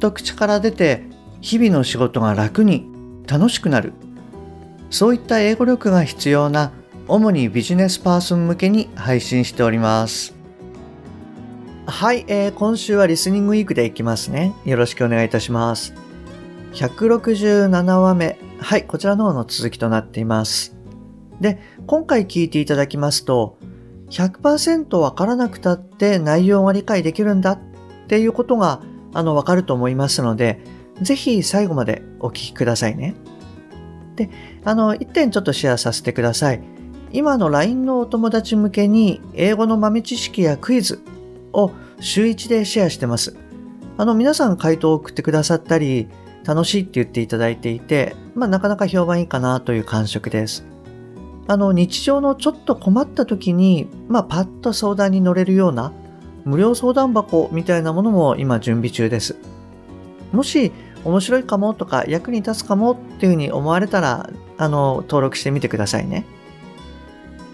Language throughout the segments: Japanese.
と口から出て日々の仕事が楽に楽しくなる。そういった英語力が必要な主にビジネスパーソン向けに配信しております。はい、えー、今週はリスニングウィークでいきますね。よろしくお願いいたします。167話目はいこちらの方の続きとなっています。で今回聞いていただきますと100%わからなくたって内容が理解できるんだっていうことがあのわかると思いますので、ぜひ最後までお聞きくださいね。で、あの、一点ちょっとシェアさせてください。今の LINE のお友達向けに英語の豆知識やクイズを週1でシェアしてます。あの、皆さん回答を送ってくださったり、楽しいって言っていただいていて、まあ、なかなか評判いいかなという感触です。あの、日常のちょっと困った時に、まあ、パッと相談に乗れるような、無料相談箱みたいなものも今準備中です。もし、面白いかもとか役に立つかもっていうふうに思われたら、あの、登録してみてくださいね。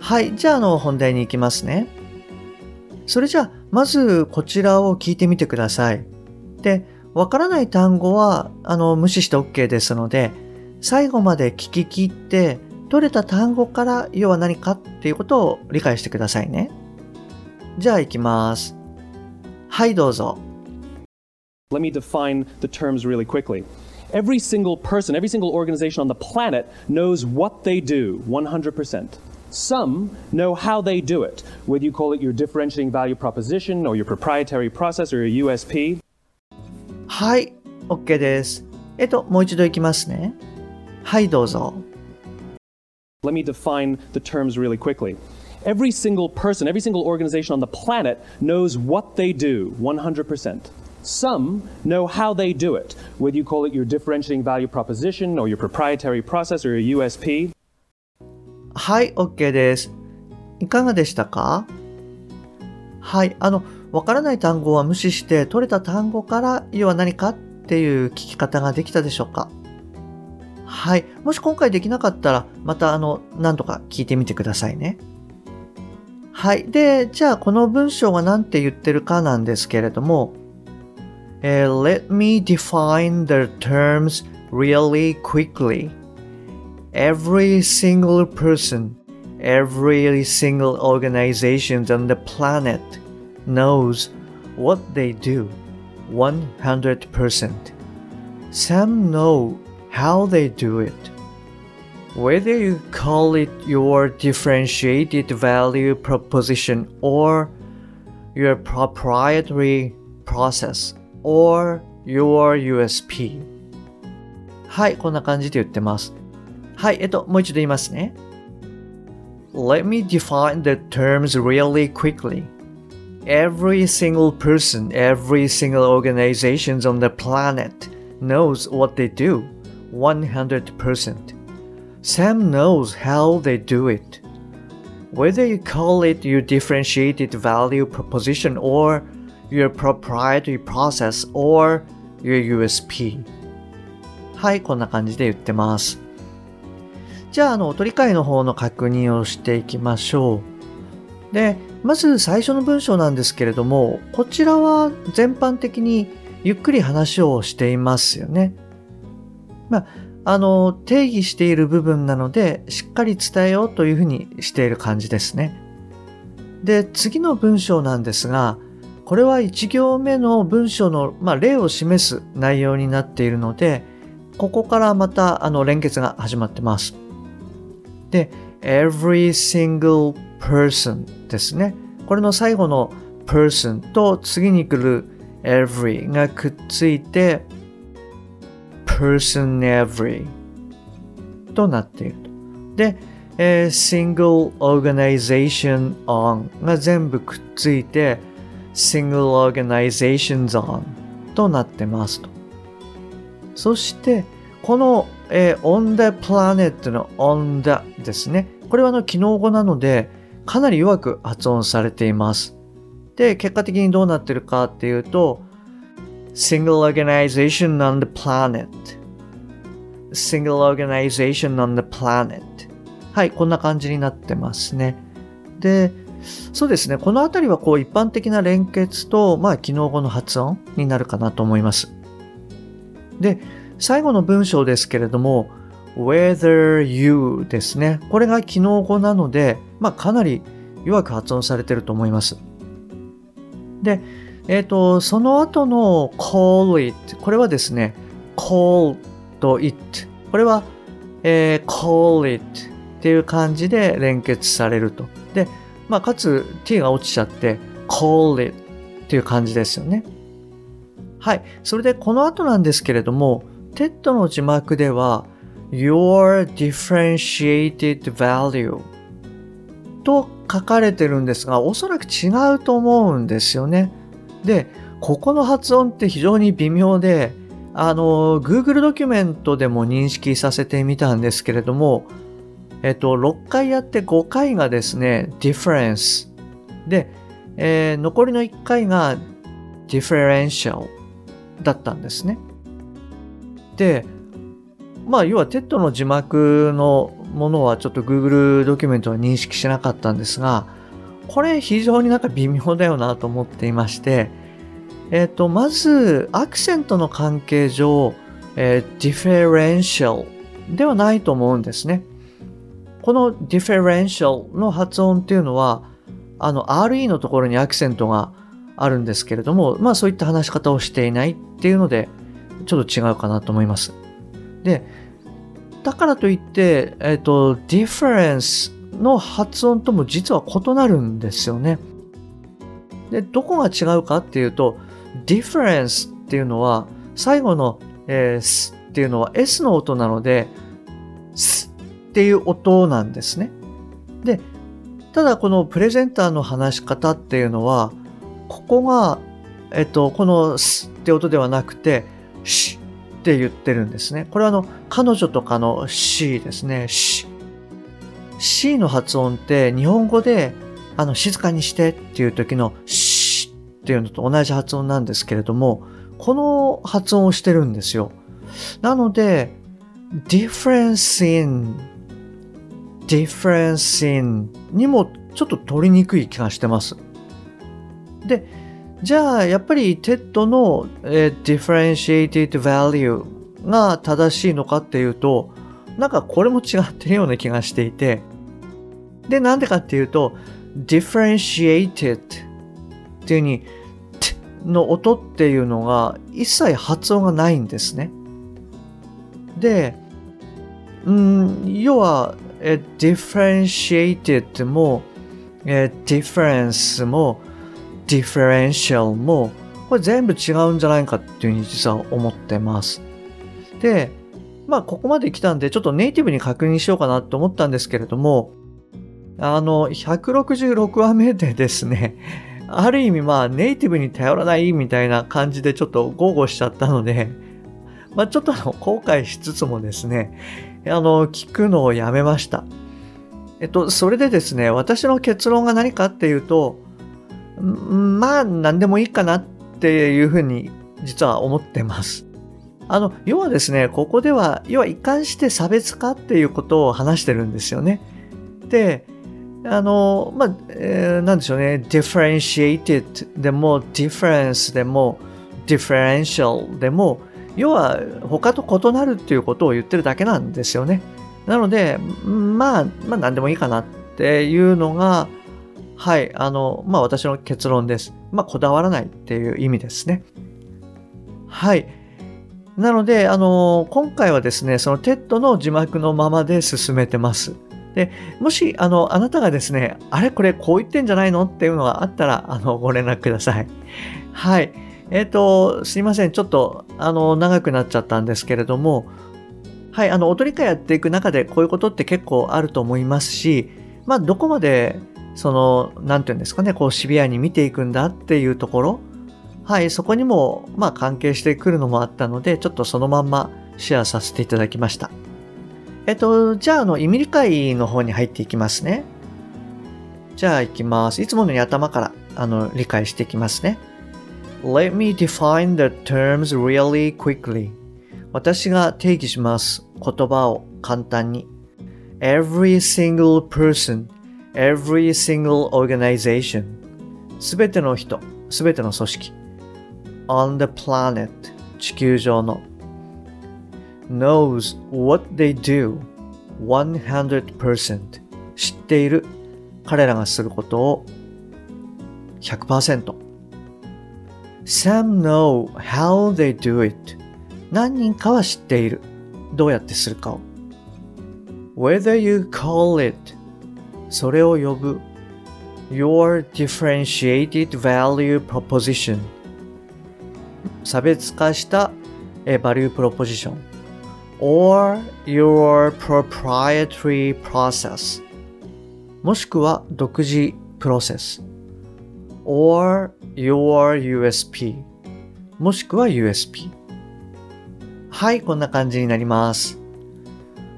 はい、じゃあ、あの、本題に行きますね。それじゃあ、まずこちらを聞いてみてください。で、わからない単語は、あの、無視して OK ですので、最後まで聞き切って、取れた単語から要は何かっていうことを理解してくださいね。じゃあ行きます。はい、どうぞ。Let me define the terms really quickly. Every single person, every single organization on the planet knows what they do 100%. Some know how they do it, whether you call it your differentiating value proposition or your proprietary process or your USP. はい、OK です。えっと、もう一度いきますね。はい、どうぞ。Let me define the terms really quickly. Every single person, every single organization on the planet knows what they do 100%. Some know how they do it, whether you call it your differentiating value proposition or your proprietary process or your USP. はい、OK です。いかがでしたかはい、あの、わからない単語は無視して取れた単語から要は何かっていう聞き方ができたでしょうかはい。もし今回できなかったら、またあの、何度か聞いてみてくださいね。はい。で、じゃあこの文章が何て言ってるかなんですけれども、えー、Let me define the terms really quickly. Every single person, every single organization on the planet knows what they do 100%. Some know how they do it. Whether you call it your differentiated value proposition or your proprietary process or your USP はい、こんな感じで言ってます。はい、えっと、もう一度言いますね。Let me define the terms really quickly. Every single person, every single organization on the planet knows what they do 100%. Sam knows how they do it. Whether you call it your differentiated value proposition or your proprietary process or your USP. はい、こんな感じで言ってます。じゃあ、あの、お取り替えの方の確認をしていきましょう。で、まず最初の文章なんですけれども、こちらは全般的にゆっくり話をしていますよね。まあ、あの、定義している部分なので、しっかり伝えようというふうにしている感じですね。で、次の文章なんですが、これは1行目の文章の、まあ、例を示す内容になっているので、ここからまたあの連結が始まってます。で、every single person ですね。これの最後の person と次に来る every がくっついて person every となっていると。で、えー、single organization on が全部くっついて single organizations on となってますと。そしてこの、えー、on the planet の on the ですねこれはあの機能語なのでかなり弱く発音されていますで結果的にどうなってるかっていうと single organization on the planet. Single organization on the planet. はいこんな感じになってますね。でそうですね。この辺りはこう一般的な連結とまあ機能語の発音になるかなと思います。で最後の文章ですけれども whether you ですね。これが機能語なのでまあかなり弱く発音されてると思います。でえっ、ー、とその後の call it これはですね call と it これは、えー、call it っていう感じで連結されるとでまあ、かつ t が落ちちゃって call it っていう感じですよね。はい。それでこの後なんですけれども、TED の字幕では your differentiated value と書かれてるんですが、おそらく違うと思うんですよね。で、ここの発音って非常に微妙で、あの、Google ドキュメントでも認識させてみたんですけれども、えっと、6回やって5回がですね、difference。で、えー、残りの1回が differential だったんですね。で、まあ、要は TED の字幕のものはちょっと Google ドキュメントは認識しなかったんですが、これ非常になんか微妙だよなと思っていまして、えっ、と、まず、アクセントの関係上、えー、differential ではないと思うんですね。この differential の発音っていうのは、あの RE のところにアクセントがあるんですけれども、まあそういった話し方をしていないっていうので、ちょっと違うかなと思います。で、だからといって、えっ、ー、と、difference の発音とも実は異なるんですよね。で、どこが違うかっていうと、difference っていうのは、最後の、えー、s っていうのは s の音なので、s っていう音なんですね。で、ただこのプレゼンターの話し方っていうのは、ここが、えっと、このスって音ではなくて、シって言ってるんですね。これはあの、彼女とかのシですね。シ。C の発音って日本語で、あの、静かにしてっていう時のシっていうのと同じ発音なんですけれども、この発音をしてるんですよ。なので、difference in difference in にもちょっと取りにくい気がしてます。で、じゃあやっぱり TED の、えー、differentiated value が正しいのかっていうと、なんかこれも違ってるような気がしていて、で、なんでかっていうと、differentiated っていうに、t の音っていうのが一切発音がないんですね。で、うん、要は、え differentiated も、え difference も、differential も、これ全部違うんじゃないかっていうふうに実は思ってます。で、まあここまで来たんでちょっとネイティブに確認しようかなと思ったんですけれども、あの、166話目でですね、ある意味まあネイティブに頼らないみたいな感じでちょっと豪語しちゃったので、まあちょっと後悔しつつもですね、あの、聞くのをやめました。えっと、それでですね、私の結論が何かっていうと、まあ、何でもいいかなっていうふうに実は思ってます。あの、要はですね、ここでは、要は一貫して差別化っていうことを話してるんですよね。で、あの、まあ、えー、なんでしょうね、differentiated でも、difference でも、differential でも、要は他と異なるっていうことを言ってるだけなんですよね。なので、まあ、まあ何でもいいかなっていうのが、はい、あの、まあ私の結論です。まあこだわらないっていう意味ですね。はい。なので、あの、今回はですね、その TED の字幕のままで進めてます。で、もし、あの、あなたがですね、あれこれこう言ってんじゃないのっていうのがあったら、あの、ご連絡ください。はい。えっ、ー、と、すいません。ちょっと、あの、長くなっちゃったんですけれども、はい、あの、踊り会やっていく中でこういうことって結構あると思いますし、まあ、どこまで、その、なんていうんですかね、こう、シビアに見ていくんだっていうところ、はい、そこにも、まあ関係してくるのもあったので、ちょっとそのまんまシェアさせていただきました。えっと、じゃあ、あの、意味理解の方に入っていきますね。じゃあ、いきます。いつものように頭から、あの、理解していきますね。Let me define the terms really quickly. 私が定義します。言葉を簡単に。Every single person, every single organization. すべての人、すべての組織。On the planet 地球上の knows what they do 100%知っている彼らがすることを100% Some know how they do it 何人かは知っているどうやってするかを Whether you call it それを呼ぶ Your differentiated value proposition 差別化したバリュープロポジション or your proprietary process もしくは独自プロセス or your USP もしくは USP はいこんな感じになります。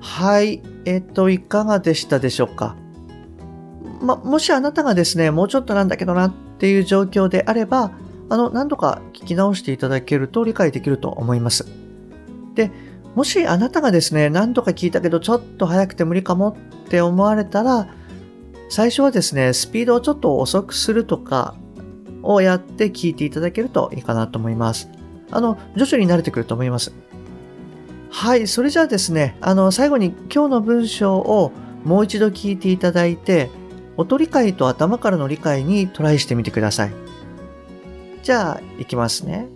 はいえっといかがでしたでしょうか？ま、もしあなたがですねもうちょっとなんだけどなっていう状況であればあの、何度か聞き直していただけると理解できると思います。で、もしあなたがですね、何度か聞いたけどちょっと早くて無理かもって思われたら、最初はですね、スピードをちょっと遅くするとかをやって聞いていただけるといいかなと思います。あの、徐々に慣れてくると思います。はい、それじゃあですね、あの、最後に今日の文章をもう一度聞いていただいて、音理解と頭からの理解にトライしてみてください。じゃあ、いきますね。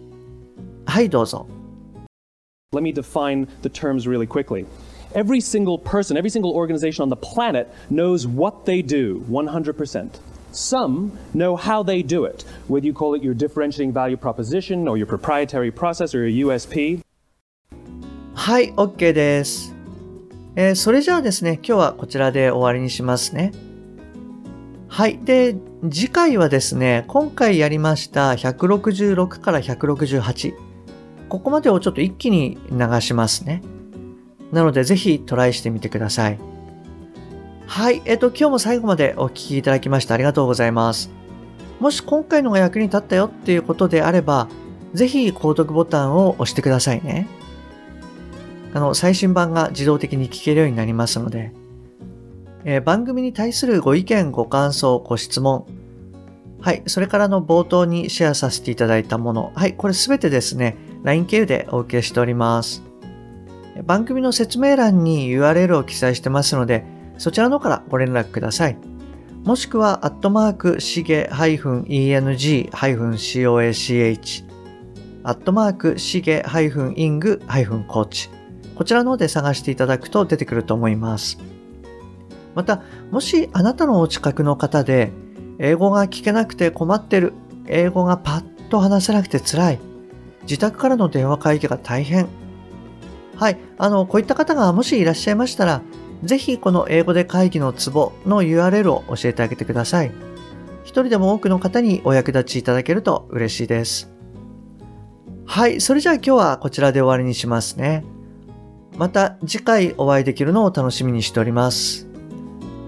はい、どうぞ。Let me define the terms really quickly. Every single person, every single organization on the planet knows what they do 100%. Some know how they do it, whether you call it your differentiating value proposition or your proprietary process or your USP. はい、OK です。えー、それじゃあですね、今日はこちらで終わりにしますね。はい。で、次回はですね、今回やりました166から168。ここまでをちょっと一気に流しますね。なのでぜひトライしてみてください。はい。えっと、今日も最後までお聴きいただきましてありがとうございます。もし今回のが役に立ったよっていうことであれば、ぜひ購読ボタンを押してくださいね。あの、最新版が自動的に聞けるようになりますので、えー、番組に対するご意見、ご感想、ご質問、はい、それからの冒頭にシェアさせていただいたもの、はい、これすべてですね、LINE 経由でお受けしております。番組の説明欄に URL を記載してますので、そちらの方からご連絡ください。もしくは、アットマーク、しげ -eng-coach、アットマーク、しげ -ing-coach、こちらの方で探していただくと出てくると思います。また、もしあなたのお近くの方で、英語が聞けなくて困ってる、英語がパッと話せなくて辛い、自宅からの電話会議が大変。はい、あの、こういった方がもしいらっしゃいましたら、ぜひこの英語で会議のツボの URL を教えてあげてください。一人でも多くの方にお役立ちいただけると嬉しいです。はい、それじゃあ今日はこちらで終わりにしますね。また次回お会いできるのを楽しみにしております。